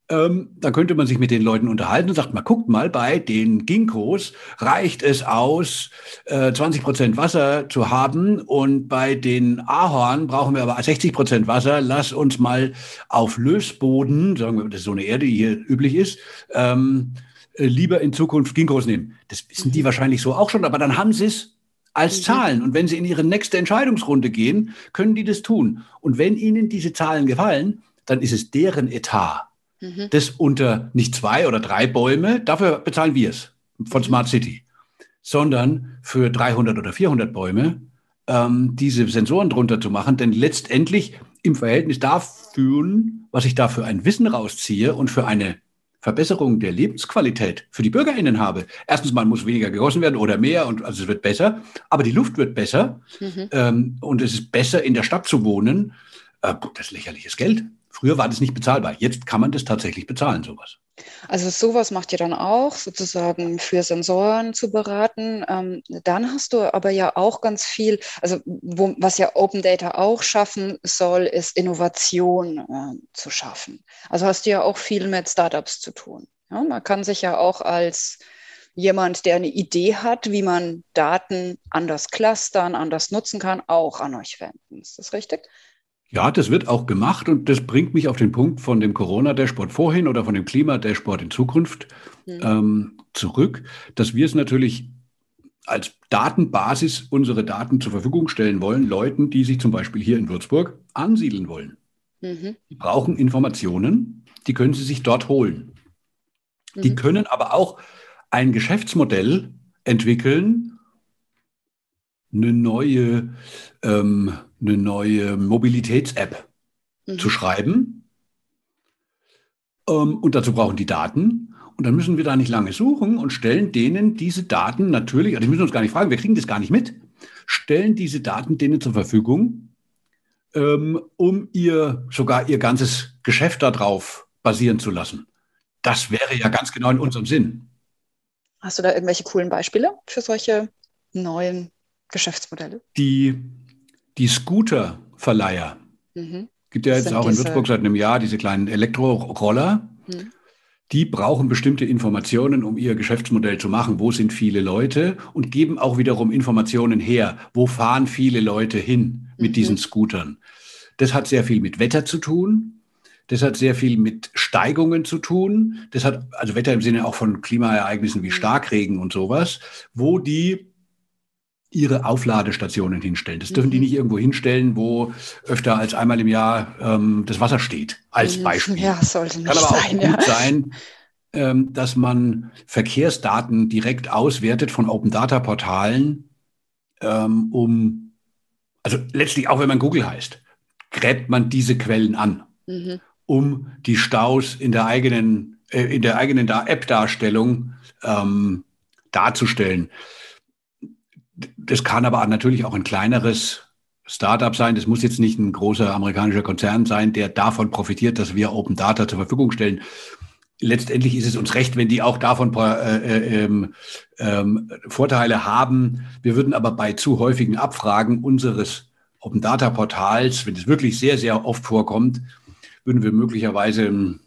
Ähm, dann könnte man sich mit den Leuten unterhalten und sagt mal, guckt mal, bei den Ginkgos reicht es aus, äh, 20 Prozent Wasser zu haben und bei den Ahorn brauchen wir aber 60 Prozent Wasser. Lass uns mal auf Lösboden, sagen wir, das ist so eine Erde, die hier üblich ist, ähm, äh, lieber in Zukunft Ginkgos nehmen. Das wissen die wahrscheinlich so auch schon, aber dann haben sie es als mhm. Zahlen. Und wenn sie in ihre nächste Entscheidungsrunde gehen, können die das tun. Und wenn ihnen diese Zahlen gefallen, dann ist es deren Etat mhm. das unter nicht zwei oder drei Bäume, dafür bezahlen wir es von mhm. Smart City, sondern für 300 oder 400 Bäume ähm, diese Sensoren drunter zu machen. Denn letztendlich im Verhältnis dafür, was ich da für ein Wissen rausziehe und für eine Verbesserung der Lebensqualität für die BürgerInnen habe. Erstens mal muss weniger gegossen werden oder mehr und also es wird besser, aber die Luft wird besser mhm. ähm, und es ist besser in der Stadt zu wohnen. Äh, das ist lächerliches Geld. Früher war das nicht bezahlbar. Jetzt kann man das tatsächlich bezahlen, sowas. Also sowas macht ihr dann auch, sozusagen für Sensoren zu beraten. Ähm, dann hast du aber ja auch ganz viel, also wo, was ja Open Data auch schaffen soll, ist Innovation äh, zu schaffen. Also hast du ja auch viel mit Startups zu tun. Ja, man kann sich ja auch als jemand, der eine Idee hat, wie man Daten anders clustern, anders nutzen kann, auch an euch wenden. Ist das richtig? Ja, das wird auch gemacht und das bringt mich auf den Punkt von dem Corona-Dashboard vorhin oder von dem Klima-Dashboard in Zukunft mhm. ähm, zurück, dass wir es natürlich als Datenbasis unsere Daten zur Verfügung stellen wollen, Leuten, die sich zum Beispiel hier in Würzburg ansiedeln wollen. Mhm. Die brauchen Informationen, die können sie sich dort holen. Mhm. Die können aber auch ein Geschäftsmodell entwickeln, eine neue ähm, eine neue Mobilitäts-App mhm. zu schreiben. Ähm, und dazu brauchen die Daten. Und dann müssen wir da nicht lange suchen und stellen denen diese Daten natürlich, also die müssen uns gar nicht fragen, wir kriegen das gar nicht mit, stellen diese Daten denen zur Verfügung, ähm, um ihr sogar ihr ganzes Geschäft darauf basieren zu lassen. Das wäre ja ganz genau in unserem Sinn. Hast du da irgendwelche coolen Beispiele für solche neuen Geschäftsmodelle? Die die Scooter-Verleiher. Mhm. Gibt ja jetzt auch in Würzburg seit einem Jahr diese kleinen Elektroroller. Mhm. Die brauchen bestimmte Informationen, um ihr Geschäftsmodell zu machen. Wo sind viele Leute? Und geben auch wiederum Informationen her. Wo fahren viele Leute hin mit mhm. diesen Scootern? Das hat sehr viel mit Wetter zu tun. Das hat sehr viel mit Steigungen zu tun. Das hat also Wetter im Sinne auch von Klimaereignissen wie mhm. Starkregen und sowas, wo die ihre Aufladestationen hinstellen. Das dürfen mhm. die nicht irgendwo hinstellen, wo öfter als einmal im Jahr ähm, das Wasser steht, als mhm. Beispiel. Ja, sollte nicht Kann aber sein, auch ja. gut sein, ähm, dass man Verkehrsdaten direkt auswertet von Open Data Portalen, ähm, um, also letztlich auch wenn man Google heißt, gräbt man diese Quellen an, mhm. um die Staus in der eigenen, äh, in der eigenen App-Darstellung ähm, darzustellen. Das kann aber natürlich auch ein kleineres Startup sein. Das muss jetzt nicht ein großer amerikanischer Konzern sein, der davon profitiert, dass wir Open Data zur Verfügung stellen. Letztendlich ist es uns recht, wenn die auch davon äh, äh, ähm, Vorteile haben. Wir würden aber bei zu häufigen Abfragen unseres Open Data Portals, wenn es wirklich sehr, sehr oft vorkommt, würden wir möglicherweise ähm,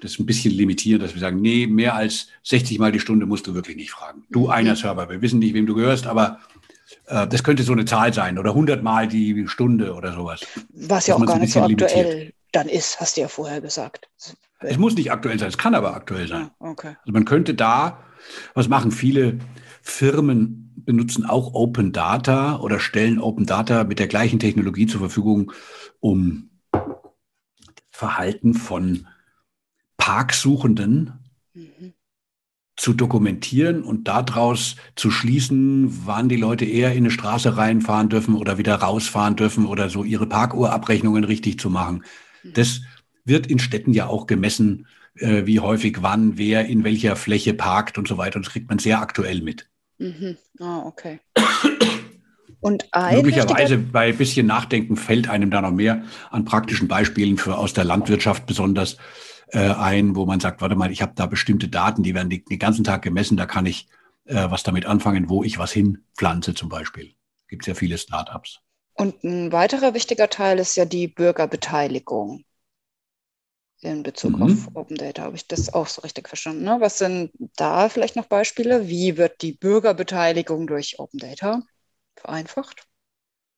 das ein bisschen limitieren, dass wir sagen, nee, mehr als 60 Mal die Stunde musst du wirklich nicht fragen. Du mhm. einer Server, wir wissen nicht, wem du gehörst, aber äh, das könnte so eine Zahl sein oder 100 Mal die Stunde oder sowas. Was ja auch gar nicht so aktuell limitiert. dann ist, hast du ja vorher gesagt. Es muss nicht aktuell sein, es kann aber aktuell sein. Ah, okay. Also man könnte da, was machen viele Firmen, benutzen auch Open Data oder stellen Open Data mit der gleichen Technologie zur Verfügung, um Verhalten von Parksuchenden mhm zu dokumentieren und daraus zu schließen, wann die Leute eher in eine Straße reinfahren dürfen oder wieder rausfahren dürfen oder so ihre Parkuhrabrechnungen richtig zu machen. Mhm. Das wird in Städten ja auch gemessen, äh, wie häufig wann, wer in welcher Fläche parkt und so weiter. Und das kriegt man sehr aktuell mit. Mhm. Ah, okay. Und Möglicherweise bei ein bisschen Nachdenken fällt einem da noch mehr an praktischen Beispielen für aus der Landwirtschaft besonders äh, ein, wo man sagt, warte mal, ich habe da bestimmte Daten, die werden den ganzen Tag gemessen, da kann ich äh, was damit anfangen, wo ich was hinpflanze zum Beispiel. Gibt ja viele Startups. Und ein weiterer wichtiger Teil ist ja die Bürgerbeteiligung in Bezug mhm. auf Open Data. Habe ich das auch so richtig verstanden? Ne? Was sind da vielleicht noch Beispiele? Wie wird die Bürgerbeteiligung durch Open Data vereinfacht?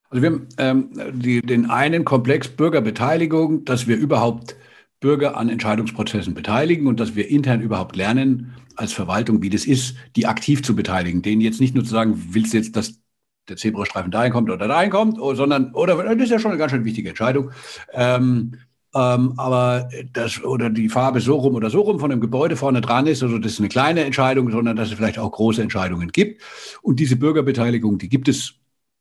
Also wir haben ähm, die, den einen Komplex Bürgerbeteiligung, dass wir überhaupt Bürger an Entscheidungsprozessen beteiligen und dass wir intern überhaupt lernen, als Verwaltung, wie das ist, die aktiv zu beteiligen. Denen jetzt nicht nur zu sagen, willst du jetzt, dass der Zebrastreifen dahin kommt oder dahin kommt, oh, sondern, oder das ist ja schon eine ganz schön wichtige Entscheidung. Ähm, ähm, aber das oder die Farbe so rum oder so rum von dem Gebäude vorne dran ist, also das ist eine kleine Entscheidung, sondern dass es vielleicht auch große Entscheidungen gibt. Und diese Bürgerbeteiligung, die gibt es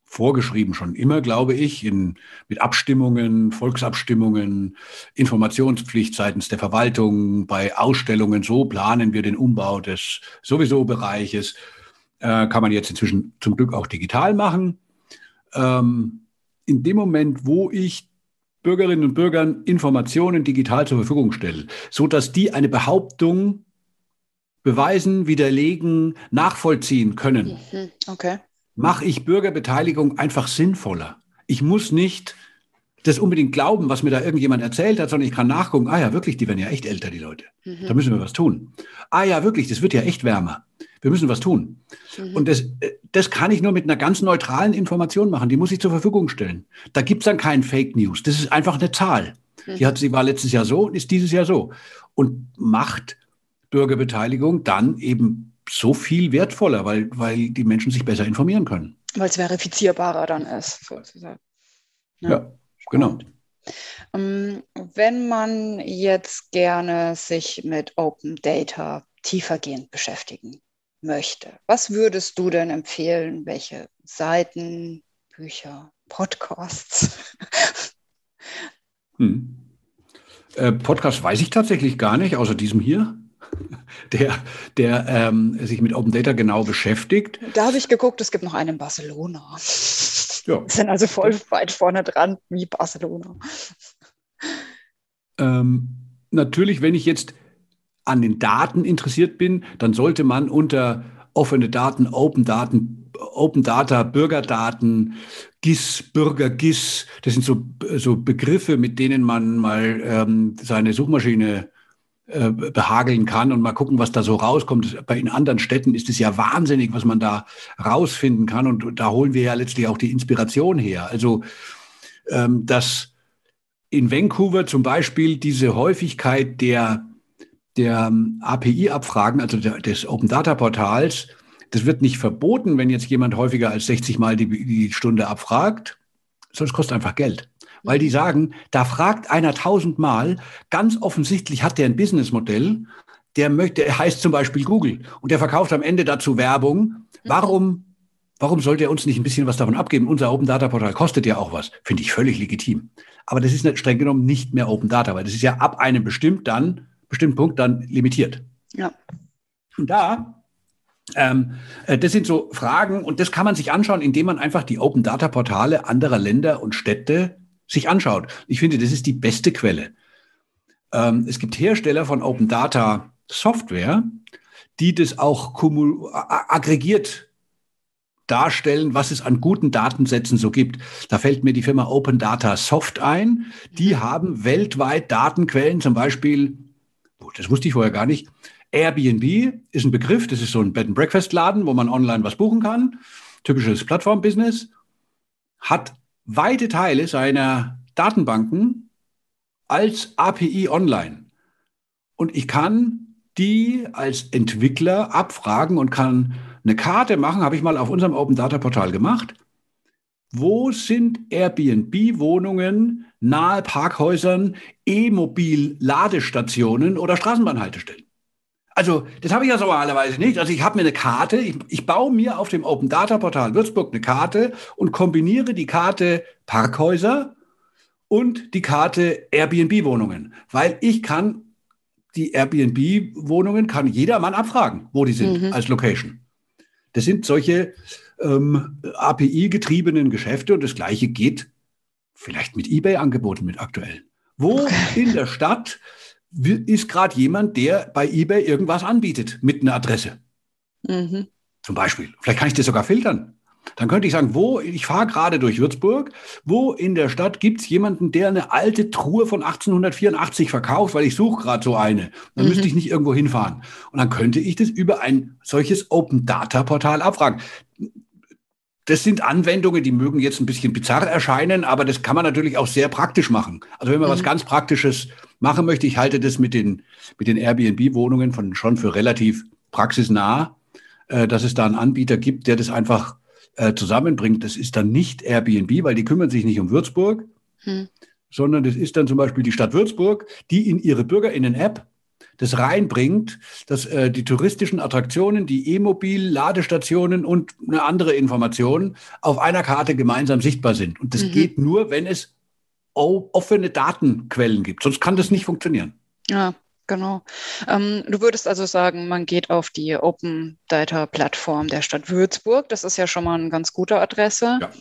vorgeschrieben schon immer, glaube ich, in, mit Abstimmungen, Volksabstimmungen, Informationspflicht seitens der Verwaltung, bei Ausstellungen, so planen wir den Umbau des sowieso Bereiches. Äh, kann man jetzt inzwischen zum Glück auch digital machen. Ähm, in dem Moment, wo ich Bürgerinnen und Bürgern Informationen digital zur Verfügung stelle, so dass die eine Behauptung beweisen, widerlegen, nachvollziehen können. Mhm, okay mache ich Bürgerbeteiligung einfach sinnvoller. Ich muss nicht das unbedingt glauben, was mir da irgendjemand erzählt hat, sondern ich kann nachgucken, ah ja, wirklich, die werden ja echt älter, die Leute. Mhm. Da müssen wir was tun. Ah ja, wirklich, das wird ja echt wärmer. Wir müssen was tun. Mhm. Und das, äh, das kann ich nur mit einer ganz neutralen Information machen. Die muss ich zur Verfügung stellen. Da gibt es dann keinen Fake News. Das ist einfach eine Zahl. Mhm. Die hat, sie war letztes Jahr so und ist dieses Jahr so. Und macht Bürgerbeteiligung dann eben so viel wertvoller, weil, weil die Menschen sich besser informieren können. Weil es verifizierbarer dann ist, sozusagen. Ja, ja genau. Ähm, wenn man jetzt gerne sich mit Open Data tiefergehend beschäftigen möchte, was würdest du denn empfehlen? Welche Seiten, Bücher, Podcasts? Hm. Äh, Podcast weiß ich tatsächlich gar nicht, außer diesem hier der, der ähm, sich mit Open Data genau beschäftigt. Da habe ich geguckt, es gibt noch einen in Barcelona. Ja. Sind also voll weit vorne dran wie Barcelona. Ähm, natürlich, wenn ich jetzt an den Daten interessiert bin, dann sollte man unter offene Daten, Open Daten, Open Data, Bürgerdaten, GIS, Bürger-GIS, das sind so, so Begriffe, mit denen man mal ähm, seine Suchmaschine äh, behageln kann und mal gucken, was da so rauskommt. Bei in anderen Städten ist es ja wahnsinnig, was man da rausfinden kann. Und da holen wir ja letztlich auch die Inspiration her. Also, ähm, dass in Vancouver zum Beispiel diese Häufigkeit der, der ähm, API-Abfragen, also der, des Open Data Portals, das wird nicht verboten, wenn jetzt jemand häufiger als 60 Mal die, die Stunde abfragt, es kostet einfach Geld weil die sagen, da fragt einer tausendmal, ganz offensichtlich hat der ein Businessmodell, der möchte, der heißt zum Beispiel Google und der verkauft am Ende dazu Werbung. Warum, warum sollte er uns nicht ein bisschen was davon abgeben? Unser Open Data Portal kostet ja auch was. Finde ich völlig legitim. Aber das ist streng genommen nicht mehr Open Data, weil das ist ja ab einem bestimmten, dann, bestimmten Punkt dann limitiert. Ja. Und da ähm, äh, das sind so Fragen und das kann man sich anschauen, indem man einfach die Open Data Portale anderer Länder und Städte sich anschaut. Ich finde, das ist die beste Quelle. Ähm, es gibt Hersteller von Open Data Software, die das auch aggregiert darstellen, was es an guten Datensätzen so gibt. Da fällt mir die Firma Open Data Soft ein. Die mhm. haben weltweit Datenquellen, zum Beispiel, oh, das wusste ich vorher gar nicht, Airbnb ist ein Begriff, das ist so ein Bed-and-Breakfast-Laden, wo man online was buchen kann. Typisches Plattform-Business. Hat weite Teile seiner Datenbanken als API online. Und ich kann die als Entwickler abfragen und kann eine Karte machen, habe ich mal auf unserem Open Data Portal gemacht. Wo sind Airbnb-Wohnungen nahe Parkhäusern, E-Mobil-Ladestationen oder Straßenbahnhaltestellen? Also, das habe ich ja normalerweise nicht. Also, ich habe mir eine Karte, ich, ich, baue mir auf dem Open Data Portal Würzburg eine Karte und kombiniere die Karte Parkhäuser und die Karte Airbnb-Wohnungen, weil ich kann die Airbnb-Wohnungen kann jedermann abfragen, wo die sind mhm. als Location. Das sind solche ähm, API-getriebenen Geschäfte und das Gleiche geht vielleicht mit eBay-Angeboten mit aktuell. Wo in der Stadt ist gerade jemand, der bei eBay irgendwas anbietet mit einer Adresse. Mhm. Zum Beispiel. Vielleicht kann ich das sogar filtern. Dann könnte ich sagen, wo, ich fahre gerade durch Würzburg, wo in der Stadt gibt es jemanden, der eine alte Truhe von 1884 verkauft, weil ich suche gerade so eine. Dann mhm. müsste ich nicht irgendwo hinfahren. Und dann könnte ich das über ein solches Open Data Portal abfragen. Das sind Anwendungen, die mögen jetzt ein bisschen bizarr erscheinen, aber das kann man natürlich auch sehr praktisch machen. Also wenn man mhm. was ganz Praktisches machen möchte, ich halte das mit den, mit den Airbnb-Wohnungen von schon für relativ praxisnah, äh, dass es da einen Anbieter gibt, der das einfach äh, zusammenbringt. Das ist dann nicht Airbnb, weil die kümmern sich nicht um Würzburg, mhm. sondern das ist dann zum Beispiel die Stadt Würzburg, die in ihre BürgerInnen-App das reinbringt, dass äh, die touristischen Attraktionen, die E-Mobil, Ladestationen und eine andere Information auf einer Karte gemeinsam sichtbar sind. Und das mhm. geht nur, wenn es offene Datenquellen gibt. Sonst kann das nicht funktionieren. Ja, genau. Ähm, du würdest also sagen, man geht auf die Open Data Plattform der Stadt Würzburg. Das ist ja schon mal eine ganz gute Adresse. Ja.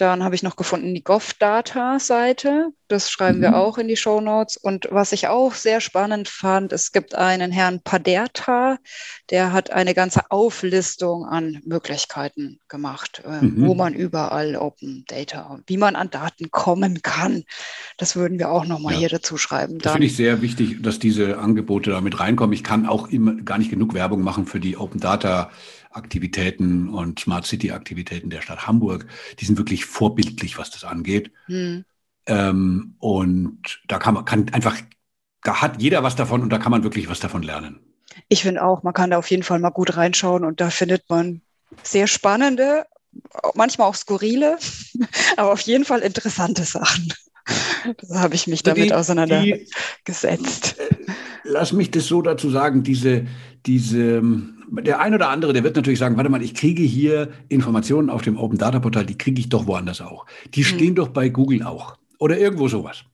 Dann habe ich noch gefunden die GovData-Seite. Das schreiben mhm. wir auch in die Show Notes. Und was ich auch sehr spannend fand, es gibt einen Herrn Paderta, der hat eine ganze Auflistung an Möglichkeiten gemacht, äh, mhm. wo man überall Open Data, wie man an Daten kommen kann. Das würden wir auch nochmal ja. hier dazu schreiben. Das finde ich sehr wichtig, dass diese Angebote damit reinkommen. Ich kann auch immer gar nicht genug Werbung machen für die Open Data Aktivitäten und Smart City Aktivitäten der Stadt Hamburg. Die sind wirklich vorbildlich, was das angeht. Hm. Ähm, und da kann man kann einfach, da hat jeder was davon und da kann man wirklich was davon lernen. Ich finde auch, man kann da auf jeden Fall mal gut reinschauen und da findet man sehr spannende, manchmal auch skurrile, aber auf jeden Fall interessante Sachen. Da habe ich mich damit auseinandergesetzt. Äh, lass mich das so dazu sagen, diese, diese der ein oder andere, der wird natürlich sagen, warte mal, ich kriege hier Informationen auf dem Open Data Portal, die kriege ich doch woanders auch. Die mhm. stehen doch bei Google auch oder irgendwo sowas.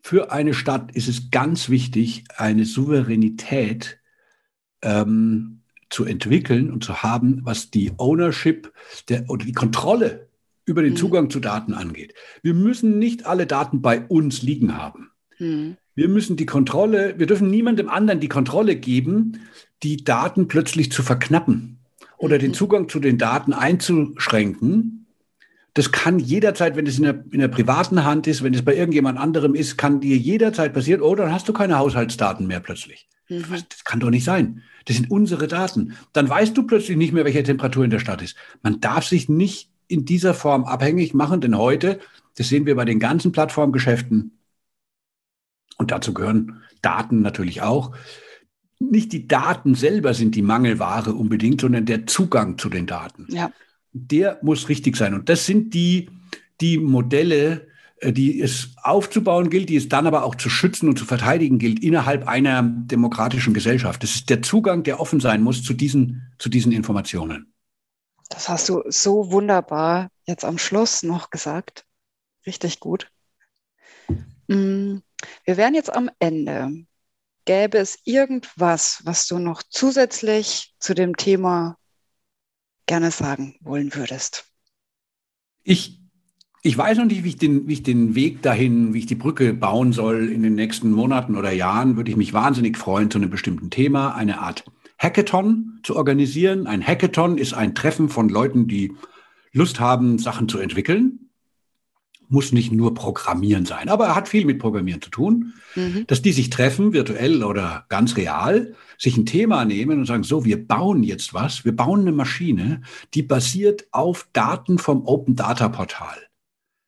Für eine Stadt ist es ganz wichtig, eine Souveränität ähm, zu entwickeln und zu haben, was die Ownership der, oder die Kontrolle über den mhm. Zugang zu Daten angeht. Wir müssen nicht alle Daten bei uns liegen haben. Mhm. Wir müssen die Kontrolle, wir dürfen niemandem anderen die Kontrolle geben, die Daten plötzlich zu verknappen oder den mhm. Zugang zu den Daten einzuschränken. Das kann jederzeit, wenn es in der, in der privaten Hand ist, wenn es bei irgendjemand anderem ist, kann dir jederzeit passieren, oh, dann hast du keine Haushaltsdaten mehr plötzlich. Mhm. Das kann doch nicht sein. Das sind unsere Daten. Dann weißt du plötzlich nicht mehr, welche Temperatur in der Stadt ist. Man darf sich nicht in dieser Form abhängig machen, denn heute, das sehen wir bei den ganzen Plattformgeschäften, und dazu gehören Daten natürlich auch, nicht die Daten selber sind die Mangelware unbedingt, sondern der Zugang zu den Daten. Ja. Der muss richtig sein. Und das sind die, die Modelle, äh, die es aufzubauen gilt, die es dann aber auch zu schützen und zu verteidigen gilt innerhalb einer demokratischen Gesellschaft. Das ist der Zugang, der offen sein muss zu diesen, zu diesen Informationen. Das hast du so wunderbar jetzt am Schluss noch gesagt. Richtig gut. Mm, wir wären jetzt am Ende gäbe es irgendwas, was du noch zusätzlich zu dem Thema gerne sagen wollen würdest? Ich, ich weiß noch nicht, wie ich, den, wie ich den Weg dahin, wie ich die Brücke bauen soll in den nächsten Monaten oder Jahren, würde ich mich wahnsinnig freuen, zu einem bestimmten Thema eine Art Hackathon zu organisieren. Ein Hackathon ist ein Treffen von Leuten, die Lust haben, Sachen zu entwickeln muss nicht nur Programmieren sein, aber er hat viel mit Programmieren zu tun, mhm. dass die sich treffen, virtuell oder ganz real, sich ein Thema nehmen und sagen, so, wir bauen jetzt was, wir bauen eine Maschine, die basiert auf Daten vom Open Data Portal.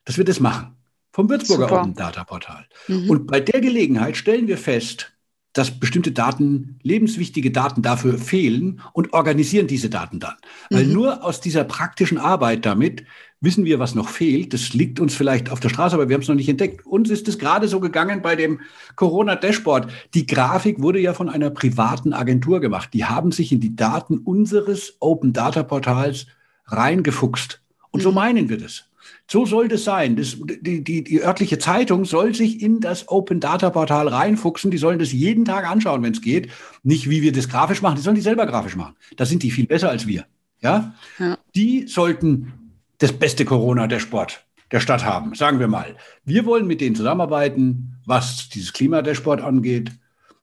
Dass wir das machen, vom Würzburger Super. Open Data Portal. Mhm. Und bei der Gelegenheit stellen wir fest, dass bestimmte Daten, lebenswichtige Daten dafür fehlen und organisieren diese Daten dann. Weil mhm. nur aus dieser praktischen Arbeit damit wissen wir, was noch fehlt. Das liegt uns vielleicht auf der Straße, aber wir haben es noch nicht entdeckt. Uns ist es gerade so gegangen bei dem Corona-Dashboard. Die Grafik wurde ja von einer privaten Agentur gemacht. Die haben sich in die Daten unseres Open Data Portals reingefuchst. Und so mhm. meinen wir das. So soll das sein. Das, die, die, die örtliche Zeitung soll sich in das Open Data Portal reinfuchsen. Die sollen das jeden Tag anschauen, wenn es geht. Nicht, wie wir das grafisch machen. Die sollen die selber grafisch machen. Da sind die viel besser als wir. Ja? ja. Die sollten das beste Corona der Sport der Stadt haben, sagen wir mal. Wir wollen mit denen zusammenarbeiten, was dieses Klima der Sport angeht.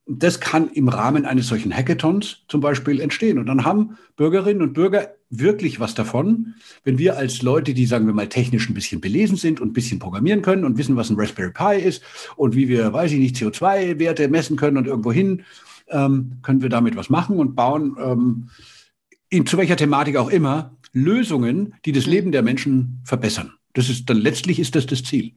Das kann im Rahmen eines solchen Hackathons zum Beispiel entstehen. Und dann haben Bürgerinnen und Bürger wirklich was davon, wenn wir als Leute, die, sagen wir mal, technisch ein bisschen belesen sind und ein bisschen programmieren können und wissen, was ein Raspberry Pi ist und wie wir, weiß ich nicht, CO2-Werte messen können und irgendwo hin, ähm, können wir damit was machen und bauen, ähm, in, zu welcher Thematik auch immer, Lösungen, die das mhm. Leben der Menschen verbessern. Das ist dann letztlich ist das das Ziel.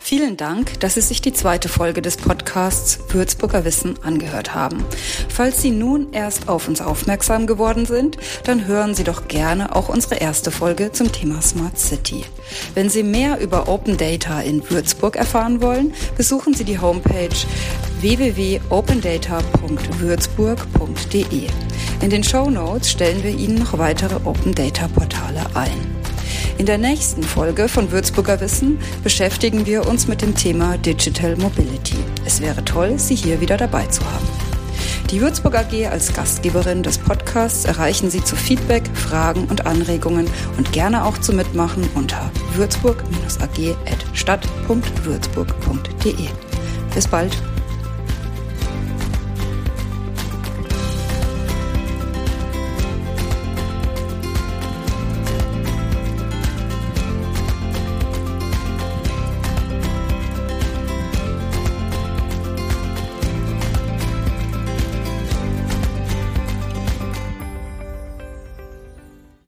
Vielen Dank, dass Sie sich die zweite Folge des Podcasts Würzburger Wissen angehört haben. Falls Sie nun erst auf uns aufmerksam geworden sind, dann hören Sie doch gerne auch unsere erste Folge zum Thema Smart City. Wenn Sie mehr über Open Data in Würzburg erfahren wollen, besuchen Sie die Homepage www.opendata.würzburg.de. In den Show Notes stellen wir Ihnen noch weitere Open Data Portale ein. In der nächsten Folge von Würzburger Wissen beschäftigen wir uns mit dem Thema Digital Mobility. Es wäre toll, Sie hier wieder dabei zu haben. Die Würzburg AG als Gastgeberin des Podcasts erreichen Sie zu Feedback, Fragen und Anregungen und gerne auch zu Mitmachen unter würzburg-ag.stadt.würzburg.de. Bis bald.